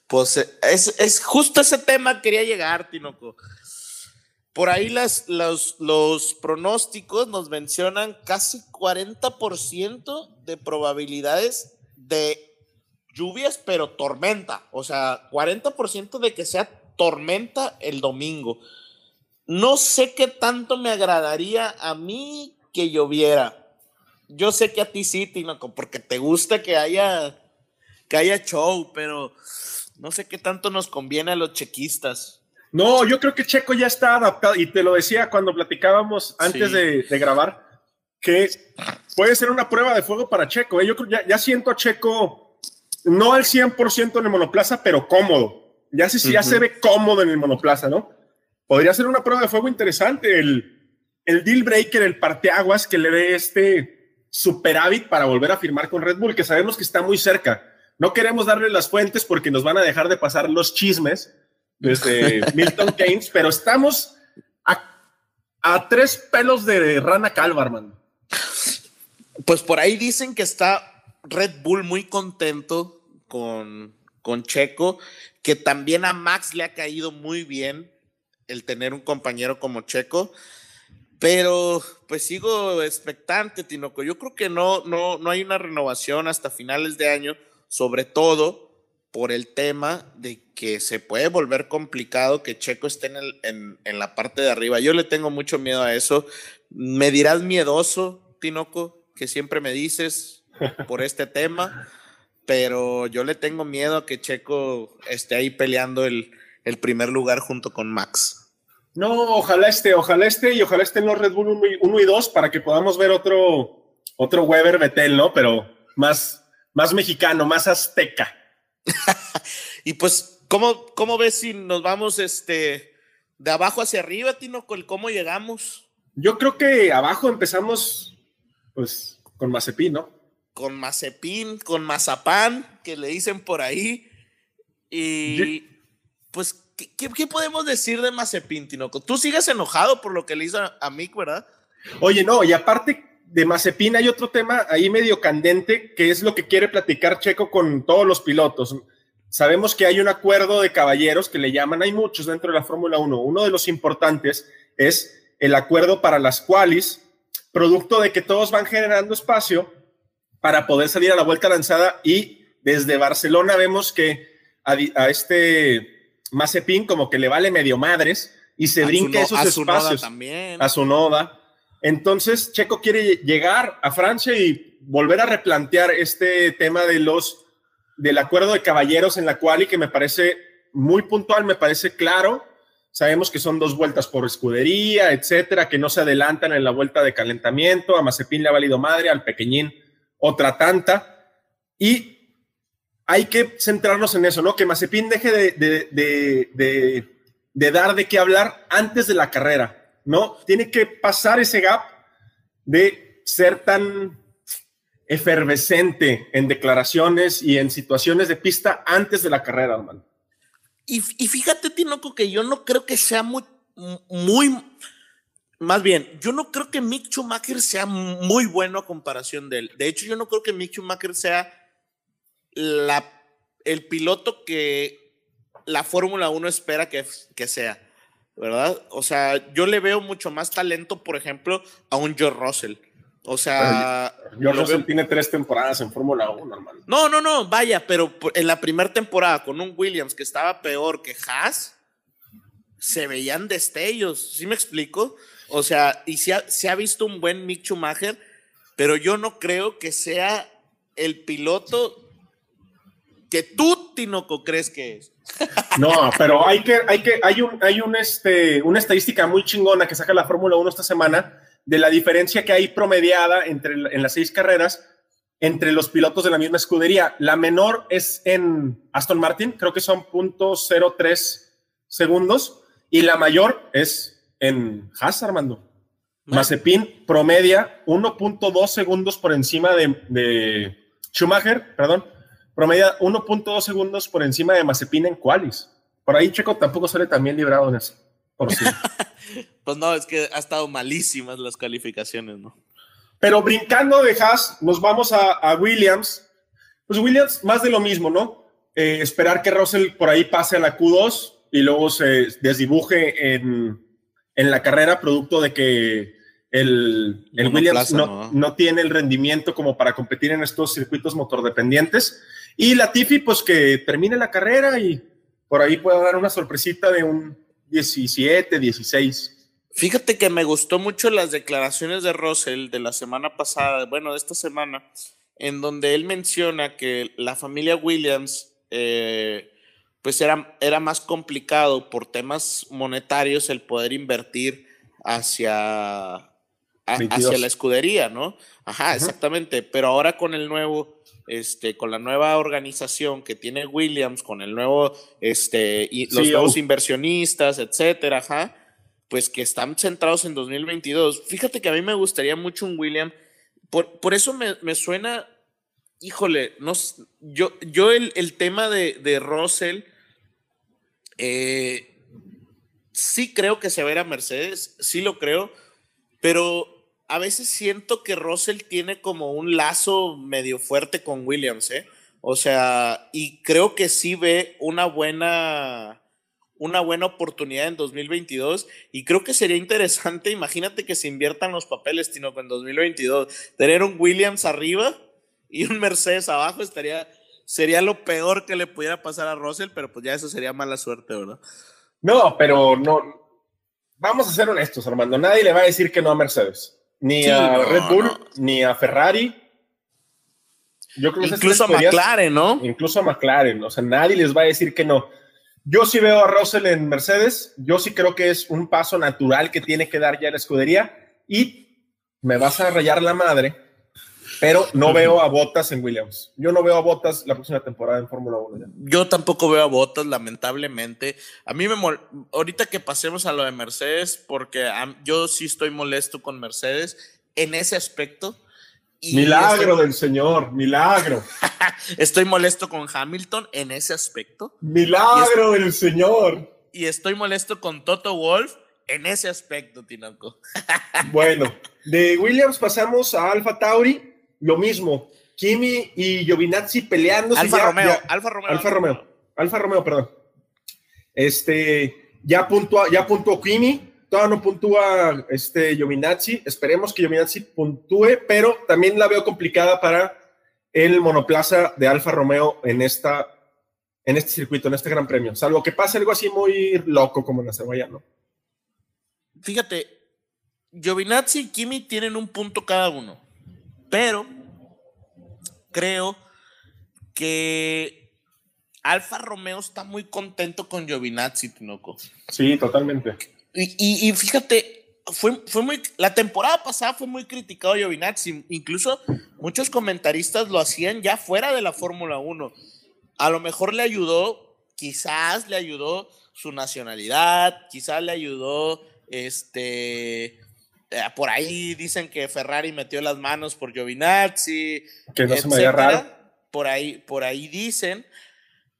Pues eh, es, es justo ese tema quería llegar, Tinoco. Por ahí las, los, los pronósticos nos mencionan casi 40% de probabilidades de lluvias, pero tormenta. O sea, 40% de que sea tormenta el domingo. No sé qué tanto me agradaría a mí que lloviera. Yo sé que a ti sí, Tinoco, porque te gusta que haya, que haya show, pero no sé qué tanto nos conviene a los chequistas. No, yo creo que Checo ya está adaptado, y te lo decía cuando platicábamos antes de, grabar, que puede ser una prueba de fuego para Checo. ¿eh? Yo ya, ya siento a Checo no al 100% en el monoplaza, pero cómodo. Ya sé si ya se ve cómodo en el monoplaza, ¿no? Podría ser una prueba de fuego interesante, el, el deal breaker, el parteaguas que le dé este superávit para volver a firmar con Red Bull, que sabemos que está muy cerca. No queremos darle las fuentes porque nos van a dejar de pasar los chismes desde Milton Keynes, pero estamos a, tres pelos de rana calva, hermano. Pues por ahí dicen que está Red Bull muy contento con, con Checo, que también a Max le ha caído muy bien el tener un compañero como Checo, pero pues sigo expectante, Tinoco. Yo creo que no, no, no hay una renovación hasta finales de año, sobre todo por el tema de que se puede volver complicado que Checo esté en, en, en la parte de arriba. Yo le tengo mucho miedo a eso. Me dirás miedoso, Tinoco, que siempre me dices, por este tema, pero yo le tengo miedo a que Checo esté ahí peleando el, el primer lugar junto con Max. No, ojalá esté, ojalá esté y ojalá esté en los Red Bull 1 y 2 para que podamos ver otro, otro Weber Betel, ¿no? Pero más, más mexicano, más azteca. y pues, ¿cómo, ¿cómo ves si nos vamos este, de abajo hacia arriba, Tino? ¿Cómo llegamos? Yo creo que abajo empezamos, pues, con Mazepin, ¿no? con mazepín, con mazapán, que le dicen por ahí. Y pues, ¿qué, podemos decir de Mazepin, Tinoco? Tú sigues enojado por lo que le hizo a, Mick, ¿verdad? Oye, no, y aparte de Mazepin hay otro tema ahí medio candente, que es lo que quiere platicar Checo con todos los pilotos. Sabemos que hay un acuerdo de caballeros que le llaman, hay muchos dentro de la Fórmula 1. Uno de los importantes es el acuerdo para las cuales, producto de que todos van generando espacio, para poder salir a la vuelta lanzada y desde Barcelona vemos que a, este Mazepin como que le vale medio madres y se brinca esos espacios también. a su noda. Entonces Checo quiere llegar a Francia y volver a replantear este tema de los del acuerdo de caballeros en la cual y que me parece muy puntual, me parece claro. Sabemos que son dos vueltas por escudería, etcétera, que no se adelantan en la vuelta de calentamiento. A Mazepin le ha valido madre, al pequeñín otra tanta. Y hay que centrarnos en eso, ¿no? Que Mazepin deje de, de, dar de qué hablar antes de la carrera, ¿no? Tiene que pasar ese gap de ser tan efervescente en declaraciones y en situaciones de pista antes de la carrera, hermano. Y, y fíjate, Tinoco, que yo no creo que sea muy, muy más bien, yo no creo que Mick Schumacher sea muy bueno a comparación de él. De hecho, yo no creo que Mick Schumacher sea la, el piloto que la Fórmula 1 espera que, que sea, ¿verdad? O sea, yo le veo mucho más talento, por ejemplo, a un George Russell. O sea. George Russell tiene tres temporadas en Fórmula 1, hermano. No, no, no, vaya, pero en la primera temporada con un Williams que estaba peor que Haas, se veían destellos. ¿Sí me explico? O sea, y se ha, se ha visto un buen Mick Schumacher, pero yo no creo que sea el piloto que tú Tinoco, crees que es? No, pero hay que, hay que, hay un, hay un, este, una estadística muy chingona que saca la Fórmula 1 esta semana de la diferencia que hay promediada entre, en las seis carreras entre los pilotos de la misma escudería. La menor es en Aston Martin, creo que son .03 segundos, y la mayor es en Haas, Armando. Mazepin promedia 1.2 segundos por encima de, de Schumacher, perdón, promedia 1.2 segundos por encima de Mazepin en qualis. Por ahí Checo tampoco sale también librado en eso. Por pues no, es que ha estado malísimas las calificaciones, ¿no? Pero brincando de Haas, nos vamos a, Williams. Pues Williams, más de lo mismo, ¿no? Eh, esperar que Russell por ahí pase a la Q2 y luego se desdibuje en, en la carrera, producto de que el, el Williams no, ¿no? tiene el rendimiento como para competir en estos circuitos motordependientes. Y Latifi, pues que termine la carrera y por ahí pueda dar una sorpresita de un 17, 16. Fíjate que me gustó mucho las declaraciones de Russell de la semana pasada, bueno, de esta semana, en donde él menciona que la familia Williams, eh, pues era, era más complicado por temas monetarios el poder invertir hacia, hacia la escudería, ¿no? Ajá, exactamente. Pero ahora con el nuevo, este, con la nueva organización que tiene Williams, con el nuevo, este, y los nuevos inversionistas, etcétera, ajá pues que están centrados en 2022. Fíjate que a mí me gustaría mucho un William, por, por eso me, suena, híjole, no, yo, yo el, tema de, de Russell, eh, sí creo que se va a a Mercedes, sí lo creo, pero a veces siento que Russell tiene como un lazo medio fuerte con Williams, ¿eh? O sea, y creo que sí ve una buena una buena oportunidad en 2022 y creo que sería interesante, imagínate que se inviertan los papeles, Tino, en 2022, tener un Williams arriba y un Mercedes abajo estaría, sería lo peor que le pudiera pasar a Russell, pero pues ya eso sería mala suerte, ¿verdad? No, pero no, vamos a ser honestos, Armando, nadie le va a decir que no a Mercedes, ni a Red Bull, ni a Ferrari. Yo creo que incluso a McLaren, ¿no? Incluso a McLaren, o sea, nadie les va a decir que no. Yo sí veo a Russell en Mercedes, yo sí creo que es un paso natural que tiene que dar ya la escudería y me vas a rayar la madre, pero no veo a Bottas en Williams. Yo no veo a Bottas la próxima temporada en Fórmula 1. Yo tampoco veo a Bottas, lamentablemente. A mí me ahorita que pasemos a lo de Mercedes, porque yo sí estoy molesto con Mercedes en ese aspecto milagro del Señor, milagro. estoy molesto con Hamilton en ese aspecto. Milagro del Señor. Y estoy molesto con Toto Wolf en ese aspecto, Tinoco. bueno, de Williams pasamos a Alfa Tauri, lo mismo. Kimi y Giovinazzi peleando. Alfa Romeo, Alfa Romeo. Alfa Romeo. Alfa Romeo, perdón. Este, ya puntuó, ya puntuó Kimi, todavía no puntúa este Giovinazzi. Esperemos que Giovinazzi puntúe, pero también la veo complicada para el monoplaza de Alfa Romeo en, esta, en este circuito, en este gran premio. Salvo que pase algo así muy loco como en Azerbaiyán, Fíjate, Giovinazzi y Kimi tienen un punto cada uno, pero creo que Alfa Romeo está muy contento con Giovinazzi, Tinoco. Sí, totalmente. Y, fíjate, fue, fue muy, la temporada pasada fue muy criticado Giovinazzi, incluso muchos comentaristas lo hacían ya fuera de la Fórmula 1. A lo mejor le ayudó, quizás le ayudó su nacionalidad, quizás le ayudó, este, eh, por ahí dicen que Ferrari metió las manos por Giovinazzi, que no se me raro. Por ahí, por ahí dicen,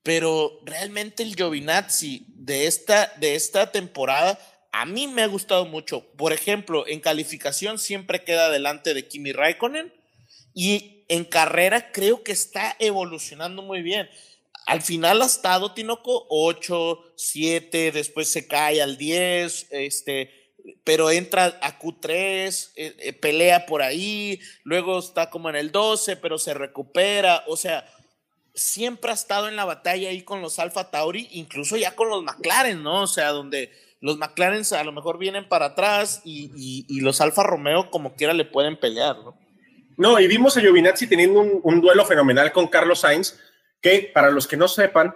pero realmente el Giovinazzi de esta, de esta temporada a mí me ha gustado mucho. Por ejemplo, en calificación siempre queda delante de Kimi Raikkonen y en carrera creo que está evolucionando muy bien. Al final ha estado Tinoco 8, 7, después se cae al 10, este, pero entra a Q3, eh, eh, pelea por ahí, luego está como en el 12, pero se recupera. O sea, siempre ha estado en la batalla ahí con los Alfa Tauri, incluso ya con los McLaren, ¿no? O sea, donde los McLaren a lo mejor vienen para atrás y, los Alfa Romeo como quiera le pueden pelear, ¿no? No, y vimos a Giovinazzi teniendo un, duelo fenomenal con Carlos Sainz, que para los que no sepan,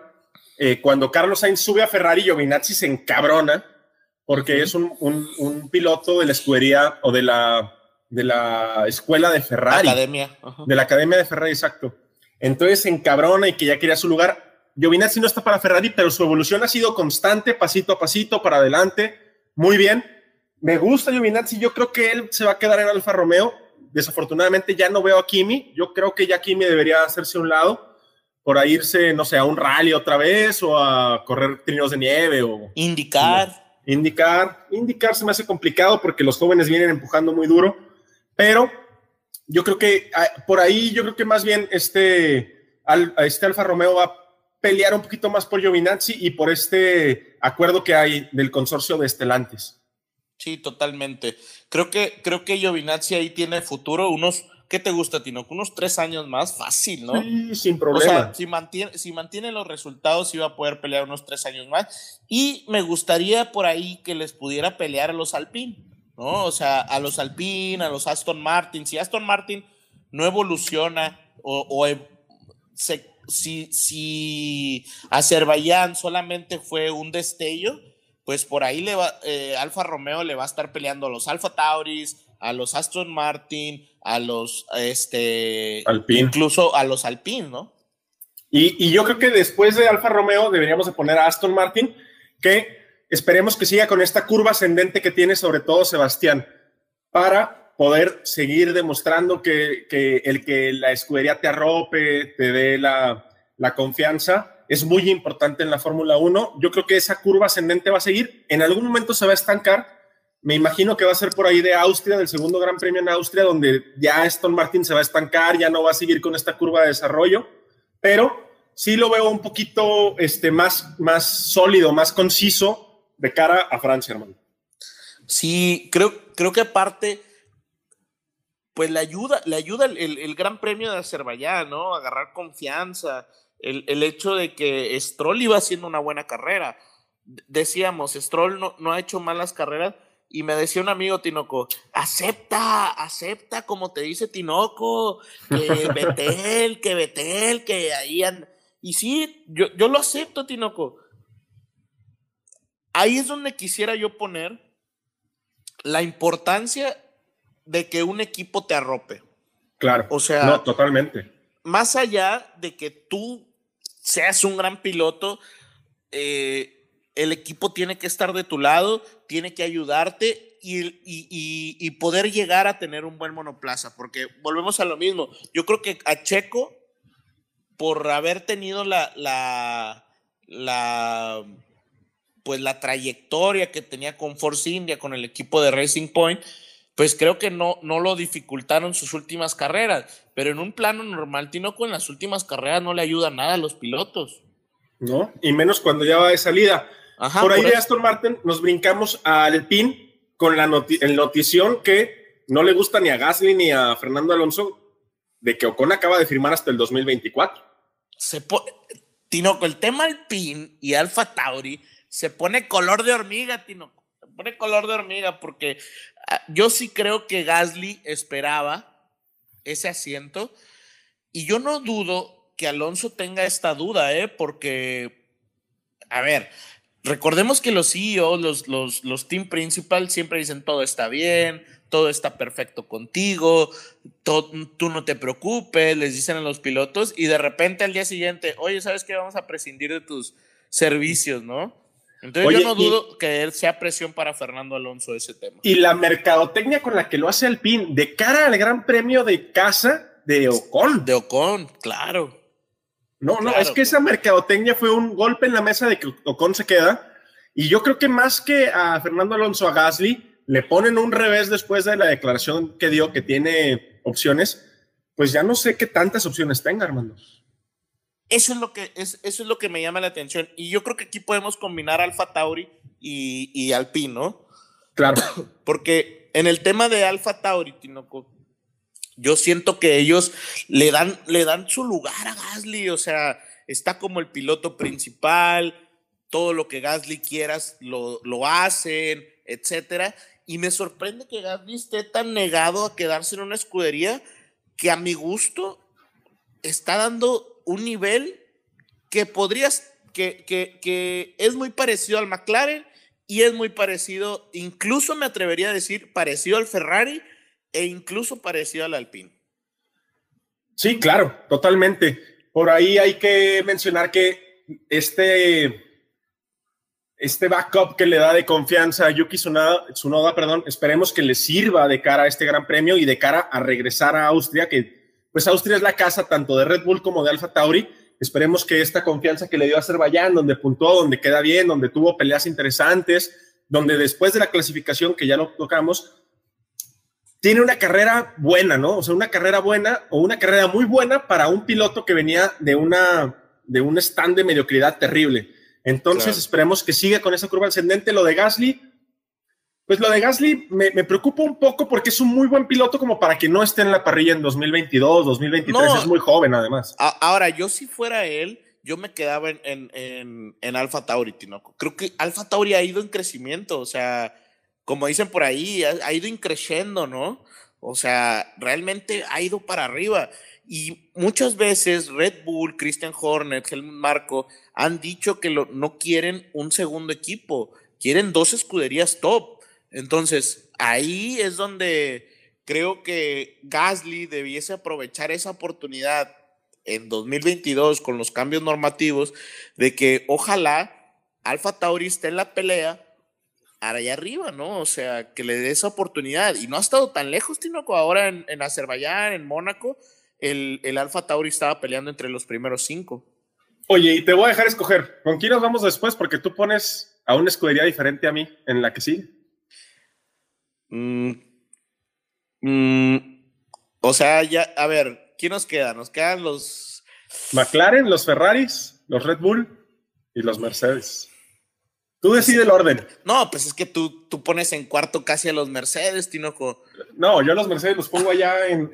eh, cuando Carlos Sainz sube a Ferrari, Giovinazzi se encabrona porque es un, un, piloto de la escudería o de la, de la escuela de Ferrari. Academia. De la academia de Ferrari, exacto. Entonces se encabrona y que ya quería su lugar. Giovinazzi no está para Ferrari, pero su evolución ha sido constante, pasito a pasito, para adelante. Muy bien. Me gusta Giovinazzi. Yo creo que él se va a quedar en Alfa Romeo. Desafortunadamente ya no veo a Kimi. Yo creo que ya Kimi debería hacerse a un lado por irse, no sé, a un rally otra vez o a correr trinos de nieve o... Indicar. Indicar, indicar se me hace complicado porque los jóvenes vienen empujando muy duro, pero yo creo que ah, por ahí, yo creo que más bien este, este Alfa Romeo va a pelear un poquito más por Giovinazzi y por este acuerdo que hay del consorcio de Estelantes. Sí, totalmente. Creo que, creo que Giovinazzi ahí tiene futuro, unos ¿qué te gusta, Tino? Unos tres años más, fácil, ¿no? Sí, sin problema. O sea, si mantiene, si mantiene los resultados, iba a poder pelear unos tres años más. Y me gustaría por ahí que les pudiera pelear a los Alpine, ¿no? O sea, a los Alpine, a los Aston Martin. Si Aston Martin no evoluciona o, si, si Azerbaiyán solamente fue un destello, pues por ahí le va, eh, Alfa Romeo le va a estar peleando a los Alfa Tauris, a los Aston Martin, a los, este, incluso a los Alpine, ¿no? Y, yo creo que después de Alfa Romeo deberíamos de poner a Aston Martin, que esperemos que siga con esta curva ascendente que tiene sobre todo Sebastián, para poder seguir demostrando que, el que la escudería te arrope, te dé la, la confianza, es muy importante en la Fórmula 1. Yo creo que esa curva ascendente va a seguir, en algún momento se va a estancar, me imagino que va a ser por ahí de Austria, del segundo Gran Premio en Austria, donde ya Aston Martin se va a estancar, ya no va a seguir con esta curva de desarrollo, pero sí lo veo un poquito este, más, más sólido, más conciso de cara a Francia, hermano. Sí, creo, creo que aparte, pues le ayuda, le ayuda el, Gran Premio de Azerbaiyán, ¿no? Agarrar confianza, el, el, hecho de que Stroll iba haciendo una buena carrera. Decíamos, Stroll no, no ha hecho malas carreras, y me decía un amigo Tinoco, acepta, acepta como te dice Tinoco, que Betel, que Betel, que ahí Y sí, yo, yo lo acepto, Tinoco. Ahí es donde quisiera yo poner la importancia de que un equipo te arrope. Claro. O sea, no, totalmente. Más allá de que tú seas un gran piloto, eh, el equipo tiene que estar de tu lado, tiene que ayudarte y, poder llegar a tener un buen monoplaza, porque volvemos a lo mismo. Yo creo que a Checo, por haber tenido la, pues la trayectoria que tenía con Force India, con el equipo de Racing Point, pues creo que no, no lo dificultaron sus últimas carreras. Pero en un plano normal, Tinoco en las últimas carreras no le ayuda nada a los pilotos. No, y menos cuando ya va de salida por ahí de Aston Martin nos brincamos al PIN con la notición que no le gusta ni a Gasly ni a Fernando Alonso de que Ocon acaba de firmar hasta el 2024. Se Tinoco, el tema PIN y Alfa Tauri se pone color de hormiga, Tinoco. Se pone color de hormiga porque ah, yo sí creo que Gasly esperaba ese asiento y yo no dudo que Alonso tenga esta duda, ¿eh? Porque, a ver, Recordemos que los CEOs, los, los, los team principal siempre dicen todo está bien, todo está perfecto contigo, tú no te preocupes, les dicen a los pilotos y de repente al día siguiente, oye, ¿sabes qué? Vamos a prescindir de tus servicios, ¿no? Entonces yo no dudo que él sea presión para Fernando Alonso ese tema. Y la mercadotecnia con la que lo hace Alpine de cara al Gran Premio de casa de Ocon. De Ocon, claro. No, no, es que esa mercadotecnia fue un golpe en la mesa de que Ocon se queda. Y yo creo que más que a Fernando Alonso, a Gasly, le ponen un revés después de la declaración que dio que tiene opciones, pues ya no sé qué tantas opciones tenga, Armando. Eso es lo que, es, eso es lo que me llama la atención. Y yo creo que aquí podemos combinar Alfa Tauri y, y Alpine, ¿no? Claro. Porque en el tema de Alfa Tauri, Tinoco, yo siento que ellos le dan, le dan su lugar a Gasly, o sea, está como el piloto principal, todo lo que Gasly quieras lo, lo hacen, etcétera. Y me sorprende que Gasly esté tan negado a quedarse en una escudería que a mi gusto está dando un nivel que podrías, que, que, que es muy parecido al McLaren y es muy parecido, incluso me atrevería a decir, parecido al Ferrari e incluso parecido al Alpine. Sí, claro, totalmente. Por ahí hay que mencionar que este, este backup que le da de confianza a Yuki Tsunoda, perdón, esperemos que le sirva de cara a este gran premio y de cara a regresar a Austria, que pues Austria es la casa tanto de Red Bull como de Alfa Tauri. Esperemos que esta confianza que le dio a Azerbaiyán, donde puntuó, donde queda bien, donde tuvo peleas interesantes, donde después de la clasificación que ya lo tocamos, tiene una carrera buena, ¿no? O sea, una carrera buena o una carrera muy buena para un piloto que venía de una de un stand de mediocridad terrible. Entonces, esperemos que siga con esa curva ascendente. Lo de Gasly, pues lo de Gasly me, preocupa un poco porque es un muy buen piloto como para que no esté en la parrilla en 2022, 2023. es muy joven, además. ahora, yo si fuera él, yo me quedaba en, en, en, Alfa Tauri, Tinoco. Creo que Alfa Tauri ha ido en crecimiento, o sea, como dicen por ahí, ha, ido increciendo, ¿no? O sea, realmente ha ido para arriba. Y muchas veces Red Bull, Christian Horner, Helmut Marco han dicho que no quieren un segundo equipo, quieren dos escuderías top. Entonces, ahí es donde creo que Gasly debiese aprovechar esa oportunidad en 2022 con los cambios normativos de que ojalá Alfa Tauri esté en la pelea allá arriba, ¿no? O sea, que le dé esa oportunidad. Y no ha estado tan lejos, Tinoco. Ahora en, en Azerbaiyán, en Mónaco, el, el Alfa Tauri estaba peleando entre los primeros cinco. Oye, y te voy a dejar escoger. ¿Con quién nos vamos después? Porque tú pones a una escudería diferente a mí en la que sí. Mm, mm, o sea, ya, a ver, ¿quién nos queda? Nos quedan los. McLaren, los Ferraris, los Red Bull y los Mercedes. Tú decides el orden. No, pues es que tú, tú pones en cuarto casi a los Mercedes, Tinoco. No, yo a los Mercedes los pongo allá en,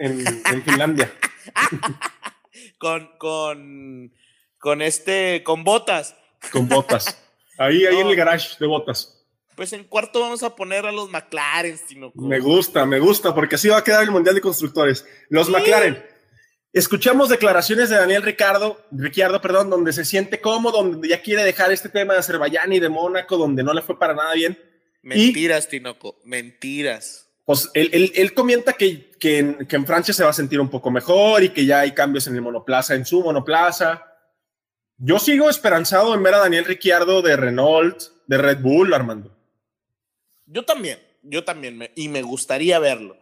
Finlandia. con, con, con este, con botas. Con botas. Ahí, ahí en el garage de botas. Pues en cuarto vamos a poner a los McLaren, Tinoco. Me gusta, me gusta, porque así va a quedar el Mundial de Constructores. Los McLaren. Escuchamos declaraciones de Daniel Ricardo, Ricciardo, perdón, donde se siente cómodo, donde ya quiere dejar este tema de Azerbaiyán y de Mónaco, donde no le fue para nada bien. Mentiras, Tinoco, mentiras. Pues él, él, comenta que, que, en, Francia se va a sentir un poco mejor y que ya hay cambios en el monoplaza, en su monoplaza. Yo sigo esperanzado en ver a Daniel Ricciardo de Renault, de Red Bull, Armando. Yo también, yo también, y me gustaría verlo.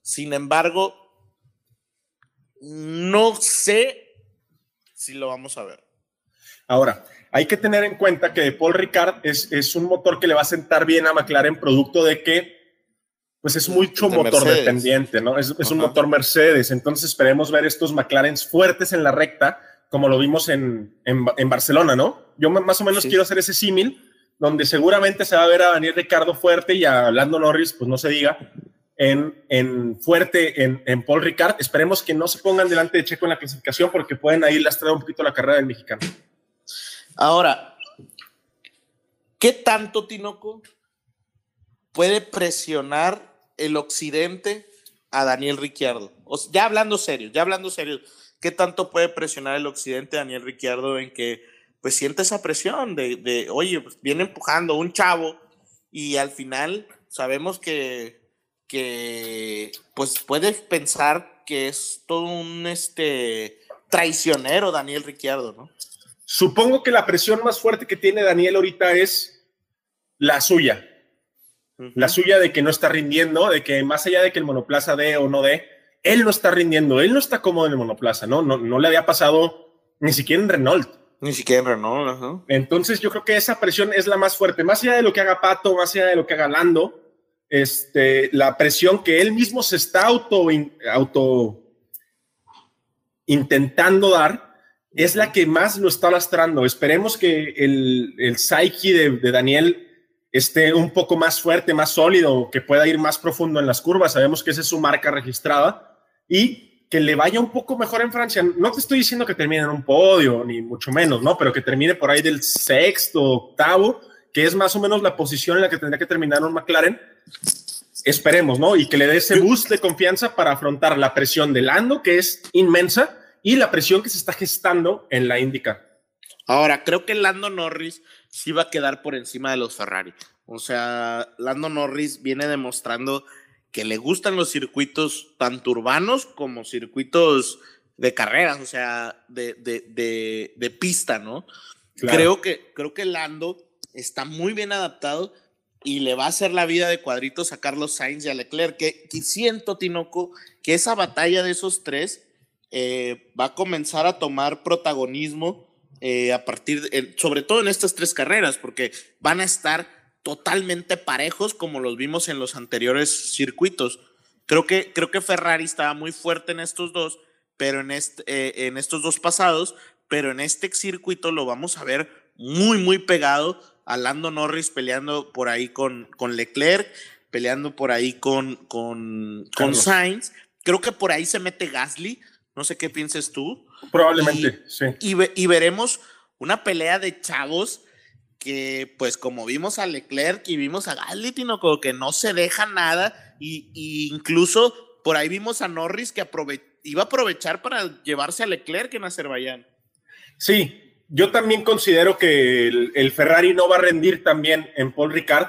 Sin embargo, no sé si lo vamos a ver. Ahora, hay que tener en cuenta que Paul Ricard es, es un motor que le va a sentar bien a McLaren, producto de que pues es mucho motor dependiente, ¿no? Es, un motor Mercedes, entonces esperemos ver estos McLaren fuertes en la recta, como lo vimos en, Barcelona, ¿no? Yo más o menos quiero hacer ese símil, donde seguramente se va a ver a Daniel Ricardo fuerte y a Lando Norris, pues no se diga, en, fuerte en, Paul Ricard. Esperemos que no se pongan delante de Checo en la clasificación porque pueden ahí lastrar un poquito la carrera del mexicano. Ahora, ¿qué tanto Tinoco puede presionar el occidente a Daniel Ricciardo? ya hablando serio, ya hablando serio, ¿qué tanto puede presionar el occidente a Daniel Ricciardo en que pues siente esa presión de, de oye, pues viene empujando un chavo y al final sabemos que que pues puedes pensar que es todo un este traicionero Daniel Ricciardo, ¿no? Supongo que la presión más fuerte que tiene Daniel ahorita es la suya. La suya de que no está rindiendo, de que más allá de que el monoplaza dé o no dé, él no está rindiendo, él no está cómodo en el monoplaza, ¿no? No, no le había pasado ni siquiera en Renault. Ni siquiera en Renault. Entonces yo creo que esa presión es la más fuerte, más allá de lo que haga Pato, más allá de lo que haga Lando, este, la presión que él mismo se está auto, auto intentando dar es la que más lo está lastrando. Esperemos que el, el psyche de, Daniel esté un poco más fuerte, más sólido, que pueda ir más profundo en las curvas. Sabemos que esa es su marca registrada y que le vaya un poco mejor en Francia. No te estoy diciendo que termine en un podio, ni mucho menos, ¿no? Pero que termine por ahí del sexto, octavo, que es más o menos la posición en la que tendría que terminar un McLaren esperemos, ¿no? Y que le dé ese boost de confianza para afrontar la presión de Lando, que es inmensa, y la presión que se está gestando en la IndyCar. Ahora, creo que Lando Norris sí va a quedar por encima de los Ferrari. O sea, Lando Norris viene demostrando que le gustan los circuitos tanto urbanos como circuitos de carreras, o sea, de, de, de, pista, ¿no? Creo, que, creo que Lando está muy bien adaptado y le va a hacer la vida de cuadritos a Carlos Sainz y a Leclerc, que, siento, Tinoco, que esa batalla de esos tres eh, va a comenzar a tomar protagonismo eh, a partir, sobre todo en estas tres carreras, porque van a estar totalmente parejos como los vimos en los anteriores circuitos. Creo que, creo que Ferrari estaba muy fuerte en estos dos, pero en, este, en estos dos pasados, pero en este circuito lo vamos a ver muy, muy pegado a Lando Norris peleando por ahí con, con Leclerc, peleando por ahí con, con, con Sainz. Creo que por ahí se mete Gasly. No sé qué pienses tú. Probablemente, sí. Y, veremos una pelea de chavos que, pues, como vimos a Leclerc y vimos a Gasly, como que no se deja nada. Y, incluso por ahí vimos a Norris que iba a aprovechar para llevarse a Leclerc en Azerbaiyán. Sí, yo también considero que el, Ferrari no va a rendir también en Paul Ricard,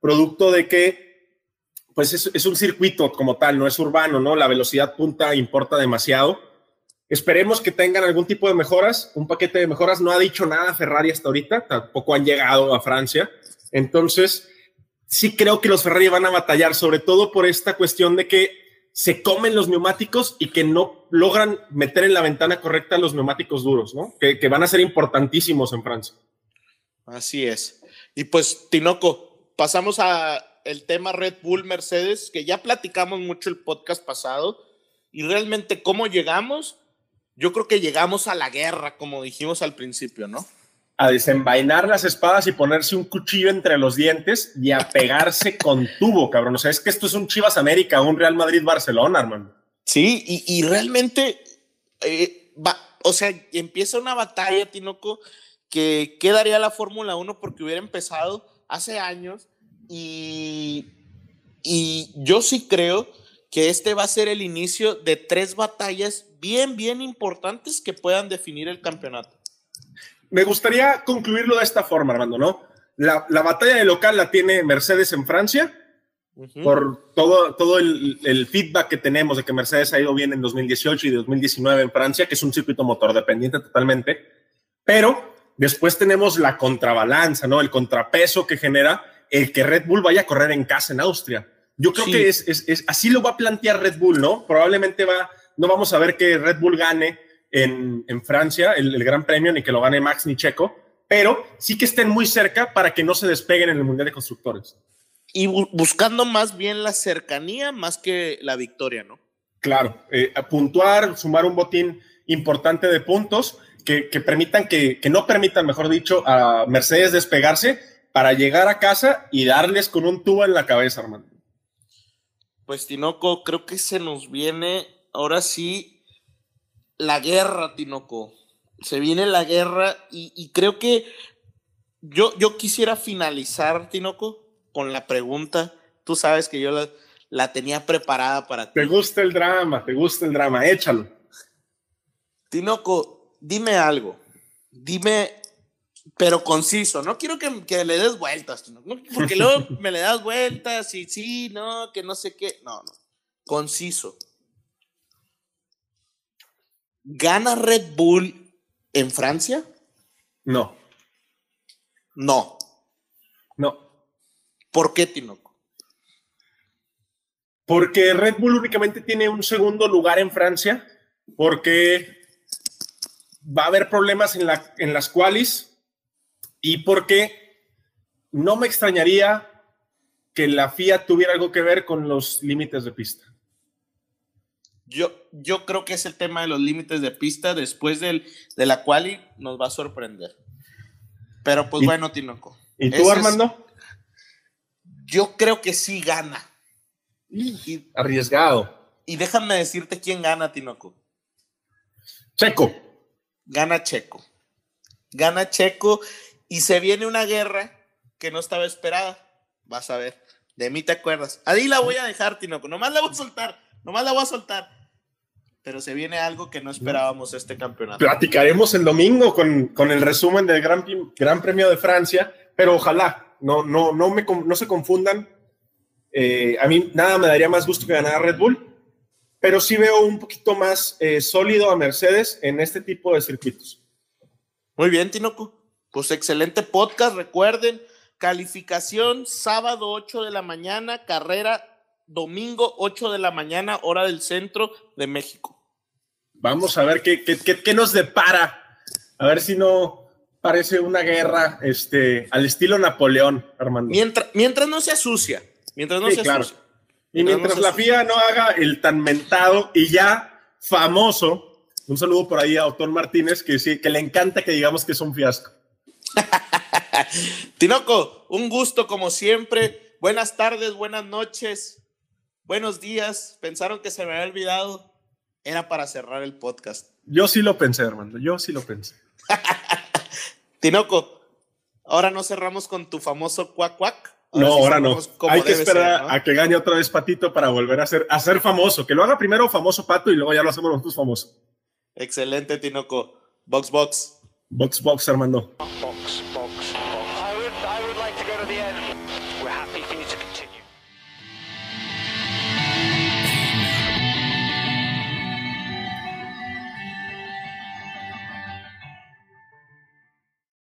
producto de que pues es, un circuito como tal, no es urbano, ¿no? La velocidad punta importa demasiado. Esperemos que tengan algún tipo de mejoras, un paquete de mejoras. No ha dicho nada Ferrari hasta ahorita, tampoco han llegado a Francia. Entonces, sí creo que los Ferrari van a batallar, sobre todo por esta cuestión de que se comen los neumáticos y que no logran meter en la ventana correcta los neumáticos duros, ¿no? Que, van a ser importantísimos en Francia. Así es. Y pues, Tinoco, pasamos a el tema Red Bull Mercedes, que ya platicamos mucho el podcast pasado, y realmente cómo llegamos, yo creo que llegamos a la guerra, como dijimos al principio, ¿no? A desenvainar las espadas y ponerse un cuchillo entre los dientes y a pegarse con tubo, cabrón. O sea, es que esto es un Chivas América, un Real Madrid-Barcelona, hermano. Sí, y, realmente, eh, va, o sea, empieza una batalla, Tinoco, que quedaría la Fórmula 1 porque hubiera empezado hace años y, y yo sí creo que este va a ser el inicio de tres batallas bien, bien importantes que puedan definir el campeonato me gustaría concluirlo de esta forma, Armando, ¿no? La, batalla de local la tiene Mercedes en Francia, por todo, todo el, feedback que tenemos de que Mercedes ha ido bien en 2018 y 2019 en Francia, que es un circuito motor dependiente totalmente, pero después tenemos la contrabalanza, ¿no? El contrapeso que genera el que Red Bull vaya a correr en casa en Austria. Yo creo que es, es, así lo va a plantear Red Bull, ¿no? Probablemente va, no vamos a ver que Red Bull gane en, Francia, el, Gran Premio, ni que lo gane Max ni Checo, pero sí que estén muy cerca para que no se despeguen en el Mundial de Constructores. Y buscando más bien la cercanía más que la victoria, ¿no? Claro, eh, puntuar, sumar un botín importante de puntos que, permitan, que, que, no permitan, mejor dicho, a Mercedes despegarse para llegar a casa y darles con un tubo en la cabeza, hermano. Pues Tinoco, creo que se nos viene ahora sí la guerra, Tinoco. Se viene la guerra y, creo que yo, yo quisiera finalizar, Tinoco, con la pregunta. Tú sabes que yo la, tenía preparada para ti. Te gusta el drama, te gusta el drama, échalo. Tinoco, dime algo. Dime, pero conciso. No quiero que, que le des vueltas, porque luego me le das vueltas y sí, no, que no sé qué. No, no. Conciso. ¿Gana Red Bull en Francia? No. No. No. ¿Por qué, Tinoco? Porque Red Bull únicamente tiene un segundo lugar en Francia, porque va a haber problemas en, la, en las cuales y porque no me extrañaría que la FIA tuviera algo que ver con los límites de pista. Yo, yo creo que es el tema de los límites de pista después del, de la quali nos va a sorprender. Pero pues bueno, Tinoco. ¿Y tú, Armando? yo creo que sí gana. Arriesgado. Y déjame decirte quién gana, Tinoco. Checo. Gana Checo. Gana Checo y se viene una guerra que no estaba esperada. Vas a ver. De mí te acuerdas. Ahí la voy a dejar, Tinoco. Nomás la voy a soltar. Nomás la voy a soltar. Pero se viene algo que no esperábamos este campeonato. Platicaremos el domingo con, con el resumen del Gran, Gran Premio de Francia, pero ojalá no, no, no, me, no se confundan. Eh, a mí nada me daría más gusto que ganar Red Bull, pero sí veo un poquito más eh, sólido a Mercedes en este tipo de circuitos. Muy bien, Tinoco. Pues excelente podcast. Recuerden, calificación sábado 8 de la mañana, carrera domingo 8 de la mañana, hora del centro de México. Vamos a ver qué, qué, qué, nos depara. A ver si no parece una guerra este, al estilo Napoleón, Armando. Mientras, mientras no se asucia. Mientras no se asucia. Y mientras, la FIA no haga el tan mentado y ya famoso, un saludo por ahí a Otón Martínez, que, sí, que le encanta que digamos que es un fiasco. Tinoco, un gusto como siempre. Buenas tardes, buenas noches. Buenos días. Pensaron que se me había olvidado. Era para cerrar el podcast. Yo sí lo pensé, hermano. Yo sí lo pensé. Tinoco, ahora no cerramos con tu famoso cuac cuac. no, ahora no. Hay que esperar a que gane otra vez Patito para volver a ser, a ser famoso. Que lo haga primero famoso Pato y luego ya lo hacemos nosotros famosos. Excelente, Tinoco. Box, box. Box, box, Armando.